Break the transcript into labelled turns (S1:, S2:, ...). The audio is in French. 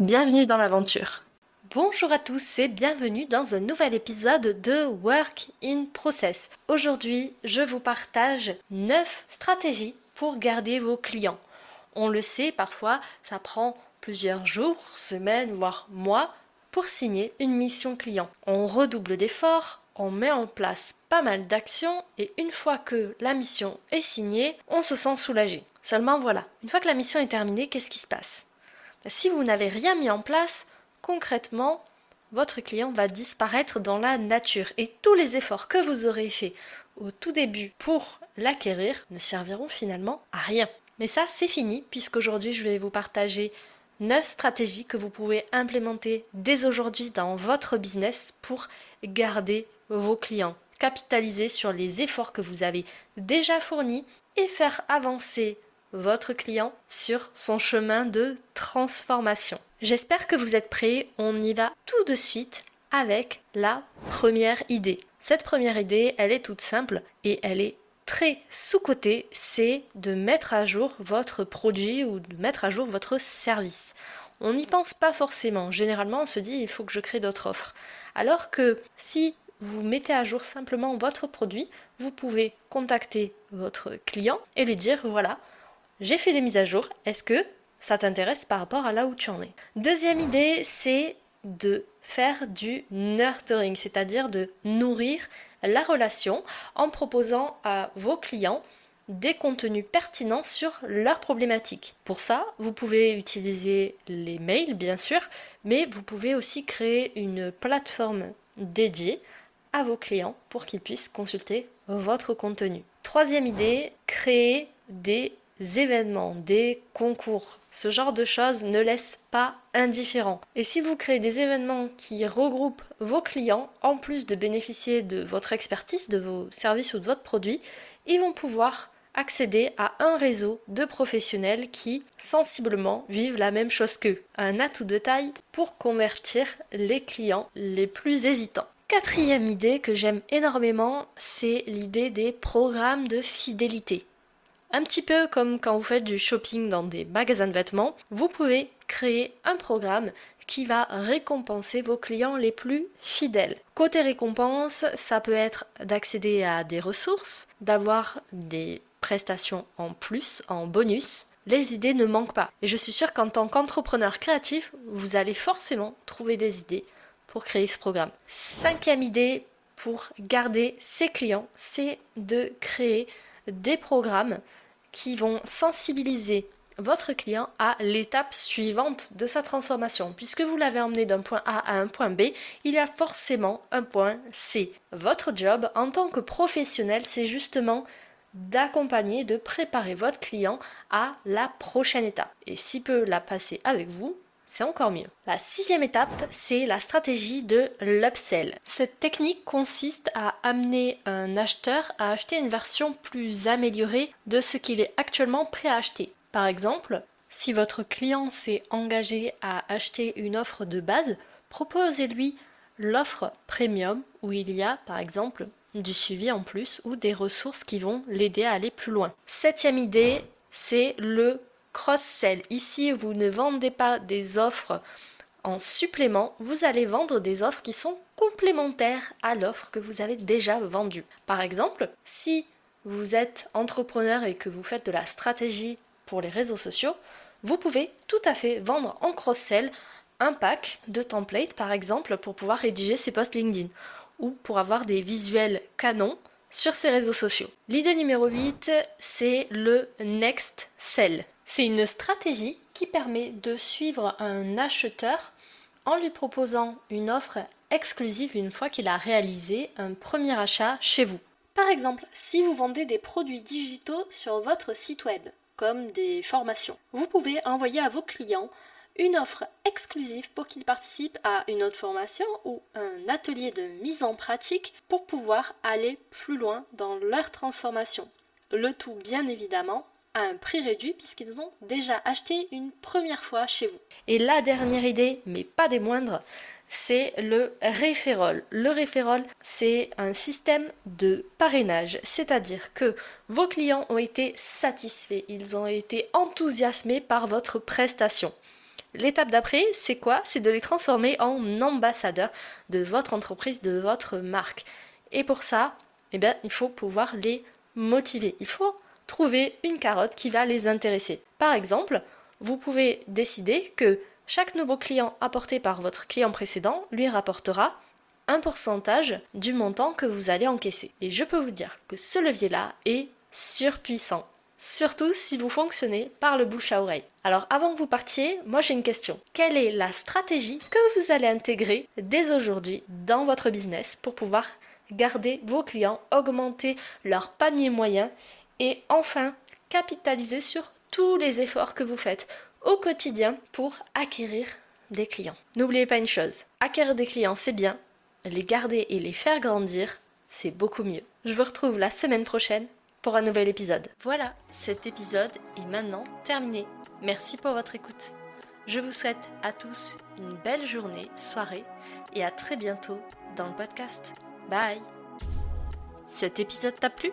S1: Bienvenue dans l'aventure. Bonjour à tous et bienvenue dans un nouvel épisode de Work in Process. Aujourd'hui, je vous partage 9 stratégies pour garder vos clients. On le sait, parfois, ça prend plusieurs jours, semaines, voire mois pour signer une mission client. On redouble d'efforts, on met en place pas mal d'actions et une fois que la mission est signée, on se sent soulagé. Seulement voilà, une fois que la mission est terminée, qu'est-ce qui se passe? Si vous n'avez rien mis en place, concrètement, votre client va disparaître dans la nature et tous les efforts que vous aurez faits au tout début pour l'acquérir ne serviront finalement à rien. Mais ça, c'est fini puisqu'aujourd'hui, je vais vous partager 9 stratégies que vous pouvez implémenter dès aujourd'hui dans votre business pour garder vos clients, capitaliser sur les efforts que vous avez déjà fournis et faire avancer votre client sur son chemin de transformation. J'espère que vous êtes prêts, on y va tout de suite avec la première idée. Cette première idée, elle est toute simple et elle est très sous-cotée, c'est de mettre à jour votre produit ou de mettre à jour votre service. On n'y pense pas forcément. Généralement, on se dit il faut que je crée d'autres offres. Alors que si vous mettez à jour simplement votre produit, vous pouvez contacter votre client et lui dire voilà, j'ai fait des mises à jour, est-ce que ça t'intéresse par rapport à là où tu en es? Deuxième idée, c'est de faire du nurturing, c'est-à-dire de nourrir la relation en proposant à vos clients des contenus pertinents sur leurs problématiques. Pour ça, vous pouvez utiliser les mails, bien sûr, mais vous pouvez aussi créer une plateforme dédiée à vos clients pour qu'ils puissent consulter votre contenu. Troisième idée, créer des événements, des concours, ce genre de choses ne laisse pas indifférent. Et si vous créez des événements qui regroupent vos clients, en plus de bénéficier de votre expertise, de vos services ou de votre produit, ils vont pouvoir accéder à un réseau de professionnels qui sensiblement vivent la même chose qu'eux. Un atout de taille pour convertir les clients les plus hésitants. Quatrième idée que j'aime énormément, c'est l'idée des programmes de fidélité. Un petit peu comme quand vous faites du shopping dans des magasins de vêtements, vous pouvez créer un programme qui va récompenser vos clients les plus fidèles. Côté récompense, ça peut être d'accéder à des ressources, d'avoir des prestations en plus, en bonus. Les idées ne manquent pas. Et je suis sûre qu'en tant qu'entrepreneur créatif, vous allez forcément trouver des idées pour créer ce programme. Cinquième idée pour garder ses clients, c'est de créer des programmes qui vont sensibiliser votre client à l'étape suivante de sa transformation. Puisque vous l'avez emmené d'un point A à un point B, il y a forcément un point C. Votre job en tant que professionnel, c'est justement d'accompagner, de préparer votre client à la prochaine étape. Et s'il peut la passer avec vous, c'est encore mieux. La sixième étape, c'est la stratégie de l'upsell. Cette technique consiste à amener un acheteur à acheter une version plus améliorée de ce qu'il est actuellement prêt à acheter. Par exemple, si votre client s'est engagé à acheter une offre de base, proposez-lui l'offre premium où il y a par exemple du suivi en plus ou des ressources qui vont l'aider à aller plus loin. Septième idée, c'est le cross-sell. Ici, vous ne vendez pas des offres en supplément, vous allez vendre des offres qui sont complémentaires à l'offre que vous avez déjà vendue. Par exemple, si vous êtes entrepreneur et que vous faites de la stratégie pour les réseaux sociaux, vous pouvez tout à fait vendre en cross-sell un pack de templates par exemple pour pouvoir rédiger ses posts LinkedIn ou pour avoir des visuels canons sur ses réseaux sociaux. L'idée numéro 8, c'est le next sell. C'est une stratégie qui permet de suivre un acheteur en lui proposant une offre exclusive une fois qu'il a réalisé un premier achat chez vous. Par exemple, si vous vendez des produits digitaux sur votre site web, comme des formations, vous pouvez envoyer à vos clients une offre exclusive pour qu'ils participent à une autre formation ou un atelier de mise en pratique pour pouvoir aller plus loin dans leur transformation. Le tout bien évidemment un prix réduit puisqu'ils ont déjà acheté une première fois chez vous. Et la dernière idée, mais pas des moindres, c'est le référol. Le référol, c'est un système de parrainage, c'est-à-dire que vos clients ont été satisfaits, ils ont été enthousiasmés par votre prestation. L'étape d'après, c'est quoi? C'est de les transformer en ambassadeurs de votre entreprise, de votre marque. Et pour ça, eh bien, il faut pouvoir les motiver. Il faut trouver une carotte qui va les intéresser. Par exemple, vous pouvez décider que chaque nouveau client apporté par votre client précédent lui rapportera un pourcentage du montant que vous allez encaisser. Et je peux vous dire que ce levier-là est surpuissant. Surtout si vous fonctionnez par le bouche à oreille. Alors avant que vous partiez, moi j'ai une question. Quelle est la stratégie que vous allez intégrer dès aujourd'hui dans votre business pour pouvoir garder vos clients, augmenter leur panier moyen et enfin capitaliser sur tous les efforts que vous faites au quotidien pour acquérir des clients. N'oubliez pas une chose, acquérir des clients c'est bien, les garder et les faire grandir, c'est beaucoup mieux. Je vous retrouve la semaine prochaine pour un nouvel épisode. Voilà, cet épisode est maintenant terminé. Merci pour votre écoute. Je vous souhaite à tous une belle journée, soirée et à très bientôt dans le podcast. Bye Cet épisode t'a plu?